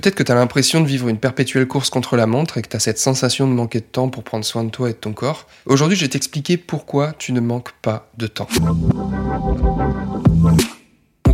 Peut-être que tu as l'impression de vivre une perpétuelle course contre la montre et que tu as cette sensation de manquer de temps pour prendre soin de toi et de ton corps. Aujourd'hui, je vais t'expliquer pourquoi tu ne manques pas de temps.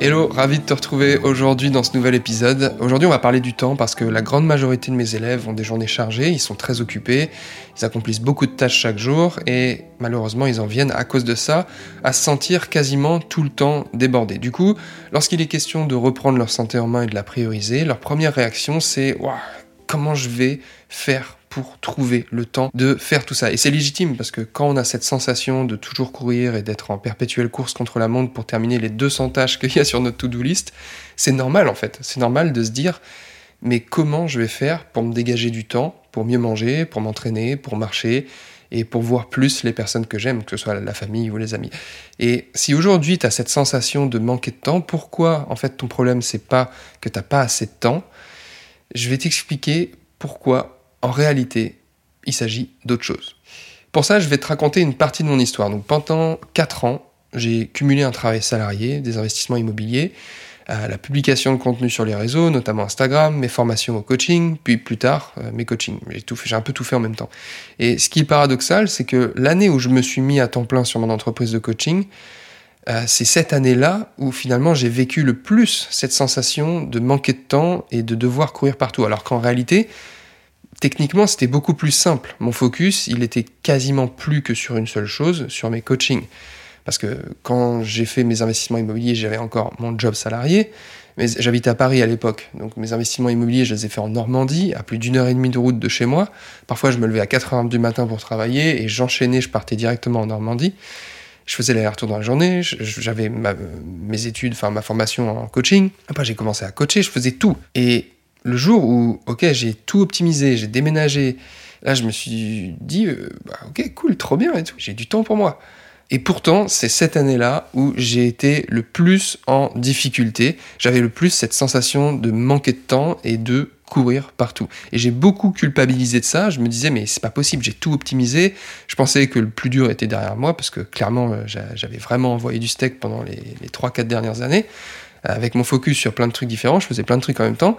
Hello, ravi de te retrouver aujourd'hui dans ce nouvel épisode. Aujourd'hui, on va parler du temps parce que la grande majorité de mes élèves ont des journées chargées, ils sont très occupés, ils accomplissent beaucoup de tâches chaque jour et malheureusement, ils en viennent à cause de ça à se sentir quasiment tout le temps débordés. Du coup, lorsqu'il est question de reprendre leur santé en main et de la prioriser, leur première réaction c'est comment je vais faire pour trouver le temps de faire tout ça. Et c'est légitime parce que quand on a cette sensation de toujours courir et d'être en perpétuelle course contre la montre pour terminer les 200 tâches qu'il y a sur notre to-do list, c'est normal en fait. C'est normal de se dire mais comment je vais faire pour me dégager du temps, pour mieux manger, pour m'entraîner, pour marcher et pour voir plus les personnes que j'aime, que ce soit la famille ou les amis. Et si aujourd'hui tu as cette sensation de manquer de temps, pourquoi en fait ton problème c'est pas que tu n'as pas assez de temps Je vais t'expliquer pourquoi en réalité, il s'agit d'autre chose. Pour ça, je vais te raconter une partie de mon histoire. Donc, pendant 4 ans, j'ai cumulé un travail salarié, des investissements immobiliers, la publication de contenu sur les réseaux, notamment Instagram, mes formations au coaching, puis plus tard euh, mes coachings. J'ai un peu tout fait en même temps. Et ce qui est paradoxal, c'est que l'année où je me suis mis à temps plein sur mon entreprise de coaching, euh, c'est cette année-là où finalement j'ai vécu le plus cette sensation de manquer de temps et de devoir courir partout. Alors qu'en réalité, Techniquement, c'était beaucoup plus simple. Mon focus, il était quasiment plus que sur une seule chose, sur mes coachings. Parce que quand j'ai fait mes investissements immobiliers, j'avais encore mon job salarié, mais j'habite à Paris à l'époque. Donc mes investissements immobiliers, je les ai fait en Normandie, à plus d'une heure et demie de route de chez moi. Parfois, je me levais à 4 heures du matin pour travailler et j'enchaînais, je partais directement en Normandie. Je faisais l'aller-retour dans la journée, j'avais mes études, enfin ma formation en coaching. Après, j'ai commencé à coacher, je faisais tout. Et le jour où, ok, j'ai tout optimisé, j'ai déménagé, là, je me suis dit, euh, bah, ok, cool, trop bien et tout, j'ai du temps pour moi. Et pourtant, c'est cette année-là où j'ai été le plus en difficulté. J'avais le plus cette sensation de manquer de temps et de courir partout. Et j'ai beaucoup culpabilisé de ça. Je me disais, mais c'est pas possible, j'ai tout optimisé. Je pensais que le plus dur était derrière moi parce que clairement, euh, j'avais vraiment envoyé du steak pendant les, les 3-4 dernières années avec mon focus sur plein de trucs différents, je faisais plein de trucs en même temps.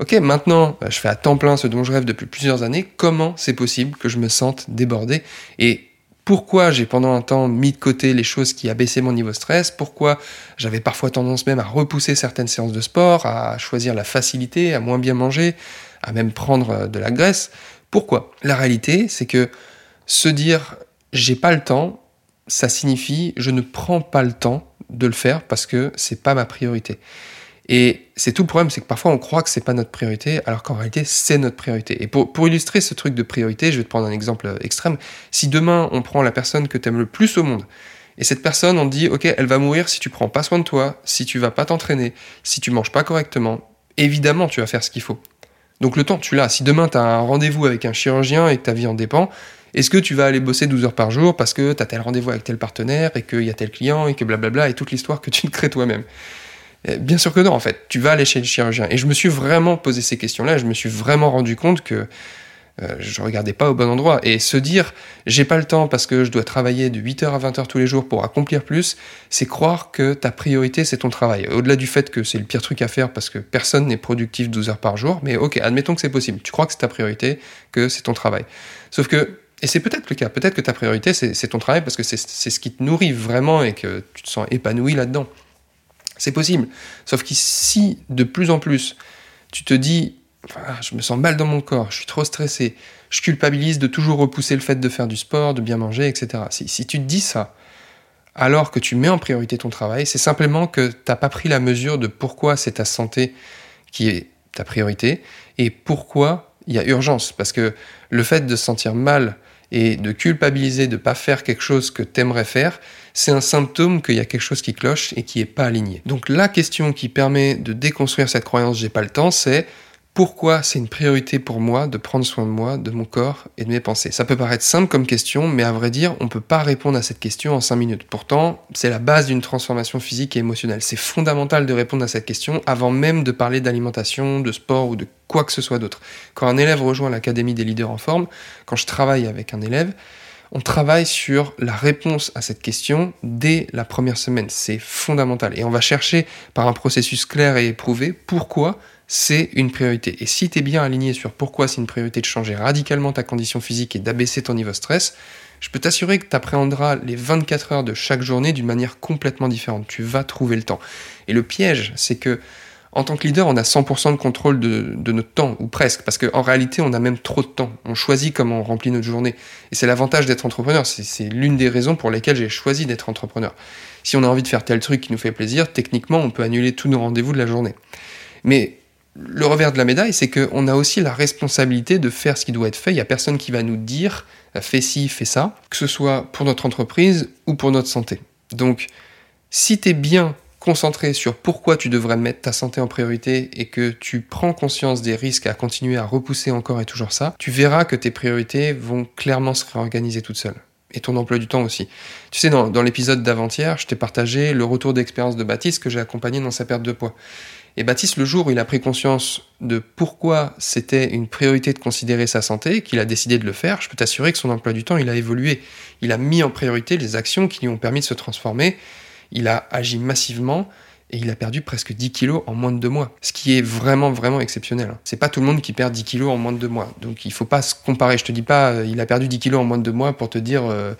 Ok, maintenant, euh, je fais à temps plein ce dont je rêve depuis plusieurs années. Comment c'est possible que je me sente débordé Et pourquoi j'ai pendant un temps mis de côté les choses qui abaissaient mon niveau stress? Pourquoi j'avais parfois tendance même à repousser certaines séances de sport, à choisir la facilité, à moins bien manger, à même prendre euh, de la graisse? Pourquoi? La réalité, c'est que se dire j'ai pas le temps, ça signifie je ne prends pas le temps de le faire parce que c'est pas ma priorité. Et c'est tout le problème, c'est que parfois on croit que c'est pas notre priorité, alors qu'en réalité c'est notre priorité. Et pour, pour, illustrer ce truc de priorité, je vais te prendre un exemple extrême. Si demain on prend la personne que tu aimes le plus au monde, et cette personne on dit ok elle va mourir si tu prends pas soin de toi, si tu vas pas t'entraîner, si tu manges pas correctement, évidemment tu vas faire ce qu'il faut. Donc le temps tu l'as. Si demain tu as un rendez-vous avec un chirurgien et que ta vie en dépend, est-ce que tu vas aller bosser 12 heures par jour parce que tu as tel rendez-vous avec tel partenaire et qu'il y a tel client et que blablabla et toute l'histoire que tu te crées toi-même? Eh, Bien sûr que non, en fait. Tu vas aller chez le chirurgien. Et je me suis vraiment posé ces questions-là. Je me suis vraiment rendu compte que euh, je regardais pas au bon endroit. Et se dire, j'ai pas le temps parce que je dois travailler de 8h à 20h tous les jours pour accomplir plus, c'est croire que ta priorité, c'est ton travail. Au-delà du fait que c'est le pire truc à faire parce que personne n'est productif 12 heures par jour, mais ok, admettons que c'est possible. Tu crois que c'est ta priorité, que c'est ton travail. Sauf que et c'est peut-être le cas. Peut-être que ta priorité, c'est ton travail parce que c'est ce qui te nourrit vraiment et que tu te sens épanoui là-dedans. C'est possible. Sauf que si de plus en plus, tu te dis, je me sens mal dans mon corps, je suis trop stressé, je culpabilise de toujours repousser le fait de faire du sport, de bien manger, etc. Si, si tu te dis ça, alors que tu mets en priorité ton travail, c'est simplement que tu n'as pas pris la mesure de pourquoi c'est ta santé qui est ta priorité et pourquoi il y a urgence. Parce que le fait de se sentir mal et de culpabiliser de ne pas faire quelque chose que tu aimerais faire, c'est un symptôme qu'il y a quelque chose qui cloche et qui n'est pas aligné. Donc la question qui permet de déconstruire cette croyance j'ai pas le temps, c'est pourquoi c'est une priorité pour moi de prendre soin de moi, de mon corps et de mes pensées? Ça peut paraître simple comme question, mais à vrai dire, on ne peut pas répondre à cette question en 5 minutes. Pourtant, c'est la base d'une transformation physique et émotionnelle. C'est fondamental de répondre à cette question avant même de parler d'alimentation, de sport ou de quoi que ce soit d'autre. Quand un élève rejoint l'Académie des leaders en forme, quand je travaille avec un élève, on travaille sur la réponse à cette question dès la première semaine. C'est fondamental. Et on va chercher par un processus clair et éprouvé pourquoi c'est une priorité. Et si tu es bien aligné sur pourquoi c'est une priorité de changer radicalement ta condition physique et d'abaisser ton niveau stress, je peux t'assurer que tu appréhenderas les 24 heures de chaque journée d'une manière complètement différente. Tu vas trouver le temps. Et le piège, c'est que en tant que leader, on a 100% de contrôle de, notre temps, ou presque, parce qu'en réalité, on a même trop de temps. On choisit comment on remplit notre journée. Et c'est l'avantage d'être entrepreneur. C'est l'une des raisons pour lesquelles j'ai choisi d'être entrepreneur. Si on a envie de faire tel truc qui nous fait plaisir, techniquement, on peut annuler tous nos rendez-vous de la journée. Mais le revers de la médaille, c'est qu'on a aussi la responsabilité de faire ce qui doit être fait. Il n'y a personne qui va nous dire fais ci, fais ça, que ce soit pour notre entreprise ou pour notre santé. Donc, si tu es bien concentré sur pourquoi tu devrais mettre ta santé en priorité et que tu prends conscience des risques à continuer à repousser encore et toujours ça, tu verras que tes priorités vont clairement se réorganiser toutes seules. Et ton emploi du temps aussi. Tu sais, dans, dans l'épisode d'avant-hier, je t'ai partagé le retour d'expérience de Baptiste que j'ai accompagné dans sa perte de poids. Et Baptiste, le jour où il a pris conscience de pourquoi c'était une priorité de considérer sa santé, qu'il a décidé de le faire, je peux t'assurer que son emploi du temps, il a évolué. Il a mis en priorité les actions qui lui ont permis de se transformer il a agi massivement et il a perdu presque 10 kilos en moins de deux mois. Ce qui est vraiment, vraiment exceptionnel. C'est pas tout le monde qui perd 10 kilos en moins de deux mois. Donc il faut pas se comparer. Je te dis pas, euh, il a perdu 10 kilos en moins de deux mois pour te dire, euh,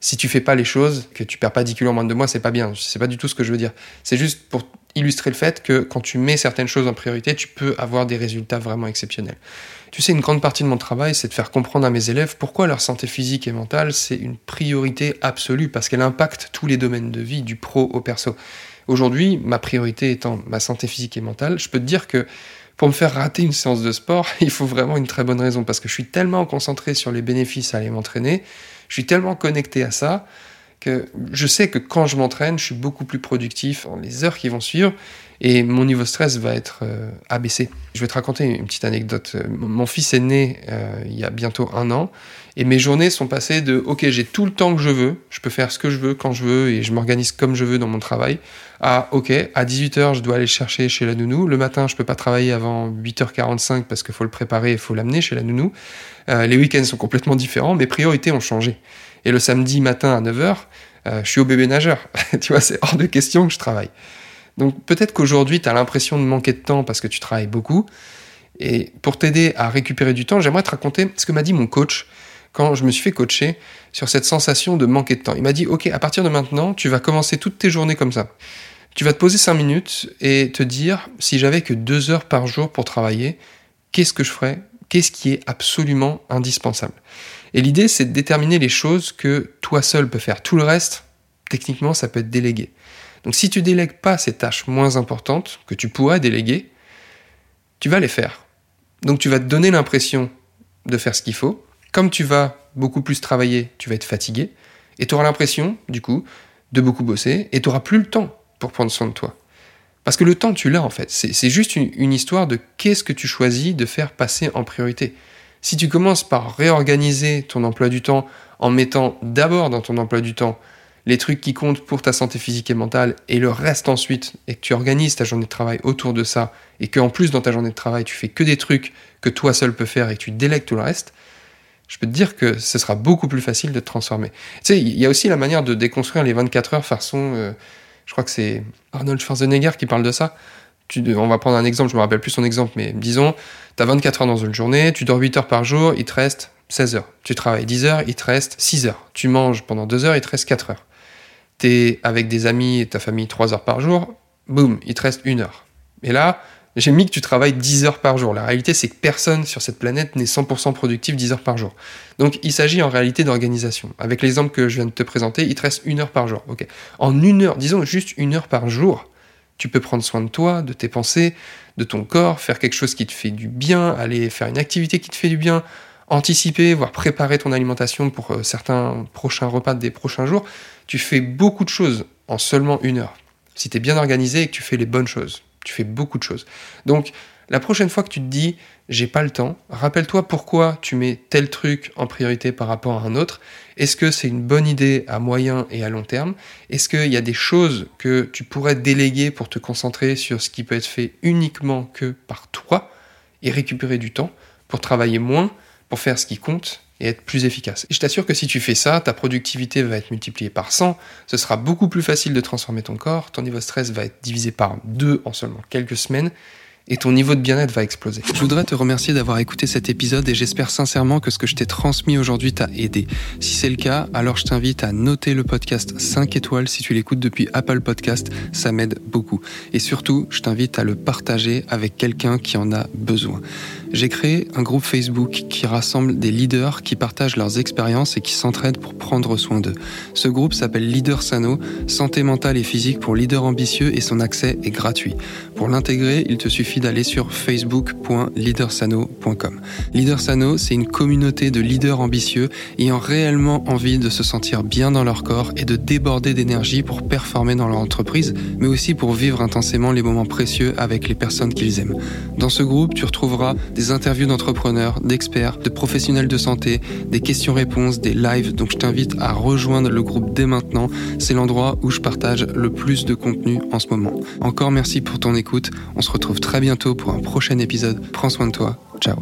si tu fais pas les choses, que tu perds pas 10 kilos en moins de deux mois, c'est pas bien. C'est pas du tout ce que je veux dire. C'est juste pour illustrer le fait que quand tu mets certaines choses en priorité, tu peux avoir des résultats vraiment exceptionnels. Tu sais, une grande partie de mon travail, c'est de faire comprendre à mes élèves pourquoi leur santé physique et mentale, c'est une priorité absolue, parce qu'elle impacte tous les domaines de vie, du pro au perso. Aujourd'hui, ma priorité étant ma santé physique et mentale, je peux te dire que pour me faire rater une séance de sport, il faut vraiment une très bonne raison, parce que je suis tellement concentré sur les bénéfices à aller m'entraîner, je suis tellement connecté à ça, que je sais que quand je m'entraîne, je suis beaucoup plus productif dans les heures qui vont suivre et mon niveau stress va être euh, abaissé. Je vais te raconter une petite anecdote. Mon fils est né euh, il y a bientôt un an et mes journées sont passées de OK, j'ai tout le temps que je veux, je peux faire ce que je veux quand je veux et je m'organise comme je veux dans mon travail à OK, à 18h, je dois aller chercher chez la nounou. Le matin, je peux pas travailler avant 8h45 parce qu'il faut le préparer, il faut l'amener chez la nounou. Euh, les week-ends sont complètement différents, mes priorités ont changé. Et le samedi matin à 9h, euh, je suis au bébé nageur. tu vois, c'est hors de question que je travaille. Donc peut-être qu'aujourd'hui, tu as l'impression de manquer de temps parce que tu travailles beaucoup. Et pour t'aider à récupérer du temps, j'aimerais te raconter ce que m'a dit mon coach quand je me suis fait coacher sur cette sensation de manquer de temps. Il m'a dit, OK, à partir de maintenant, tu vas commencer toutes tes journées comme ça. Tu vas te poser 5 minutes et te dire, si j'avais que 2 heures par jour pour travailler, qu'est-ce que je ferais? Qu'est-ce qui est absolument indispensable? Et l'idée, c'est de déterminer les choses que toi seul peux faire. Tout le reste, techniquement, ça peut être délégué. Donc si tu délègues pas ces tâches moins importantes que tu pourrais déléguer, tu vas les faire. Donc tu vas te donner l'impression de faire ce qu'il faut. Comme tu vas beaucoup plus travailler, tu vas être fatigué. Et tu auras l'impression, du coup, de beaucoup bosser. Et tu n'auras plus le temps pour prendre soin de toi. Parce que le temps, tu l'as en fait. C'est juste une histoire de qu'est-ce que tu choisis de faire passer en priorité. Si tu commences par réorganiser ton emploi du temps en mettant d'abord dans ton emploi du temps les trucs qui comptent pour ta santé physique et mentale et le reste ensuite, et que tu organises ta journée de travail autour de ça, et qu'en plus dans ta journée de travail tu fais que des trucs que toi seul peux faire et que tu délègues tout le reste, je peux te dire que ce sera beaucoup plus facile de te transformer. Tu sais, il y a aussi la manière de déconstruire les 24 heures façon, euh, je crois que c'est Arnold Schwarzenegger qui parle de ça, on va prendre un exemple, je me rappelle plus son exemple, mais disons, tu as 24 heures dans une journée, tu dors 8 heures par jour, il te reste 16 heures. Tu travailles 10 heures, il te reste 6 heures. Tu manges pendant 2 heures, il te reste 4 heures. Tu es avec des amis et ta famille 3 heures par jour, boum, il te reste 1 heure. Et là, j'ai mis que tu travailles 10 heures par jour. La réalité, c'est que personne sur cette planète n'est 100% productif 10 heures par jour. Donc, il s'agit en réalité d'organisation. Avec l'exemple que je viens de te présenter, il te reste 1 heure par jour. En une heure, disons juste une heure par jour, tu peux prendre soin de toi, de tes pensées, de ton corps, faire quelque chose qui te fait du bien, aller faire une activité qui te fait du bien, anticiper, voire préparer ton alimentation pour euh, certains prochains repas des prochains jours. Tu fais beaucoup de choses en seulement une heure. Si tu es bien organisé et que tu fais les bonnes choses, tu fais beaucoup de choses. Donc, La prochaine fois que tu te dis j'ai pas le temps, rappelle-toi pourquoi tu mets tel truc en priorité par rapport à un autre. Est-ce que c'est une bonne idée à moyen et à long terme? Est-ce qu'il y a des choses que tu pourrais déléguer pour te concentrer sur ce qui peut être fait uniquement que par toi et récupérer du temps pour travailler moins, pour faire ce qui compte et être plus efficace. Et je t'assure que si tu fais ça, ta productivité va être multipliée par 100, ce sera beaucoup plus facile de transformer ton corps, ton niveau de stress va être divisé par 2 en seulement quelques semaines, et ton niveau de bien-être va exploser. Je voudrais te remercier d'avoir écouté cet épisode et j'espère sincèrement que ce que je t'ai transmis aujourd'hui t'a aidé. Si c'est le cas, alors je t'invite à noter le podcast 5 étoiles si tu l'écoutes depuis Apple Podcast, ça m'aide beaucoup. Et surtout, je t'invite à le partager avec quelqu'un qui en a besoin. J'ai créé un groupe Facebook qui rassemble des leaders qui partagent leurs expériences et qui s'entraident pour prendre soin d'eux. Ce groupe s'appelle Leader Sano, santé mentale et physique pour leaders ambitieux et son accès est gratuit. Pour l'intégrer, il te suffit d'aller sur facebook.leadersano.com. Leader Sano, c'est une communauté de leaders ambitieux ayant réellement envie de se sentir bien dans leur corps et de déborder d'énergie pour performer dans leur entreprise, mais aussi pour vivre intensément les moments précieux avec les personnes qu'ils aiment. Dans ce groupe, tu retrouveras des interviews d'entrepreneurs, d'experts, de professionnels de santé, des questions-réponses, des lives. Donc je t'invite à rejoindre le groupe dès maintenant. C'est l'endroit où je partage le plus de contenu en ce moment. Encore merci pour ton écoute. On se retrouve très bientôt pour un prochain épisode. Prends soin de toi. Ciao.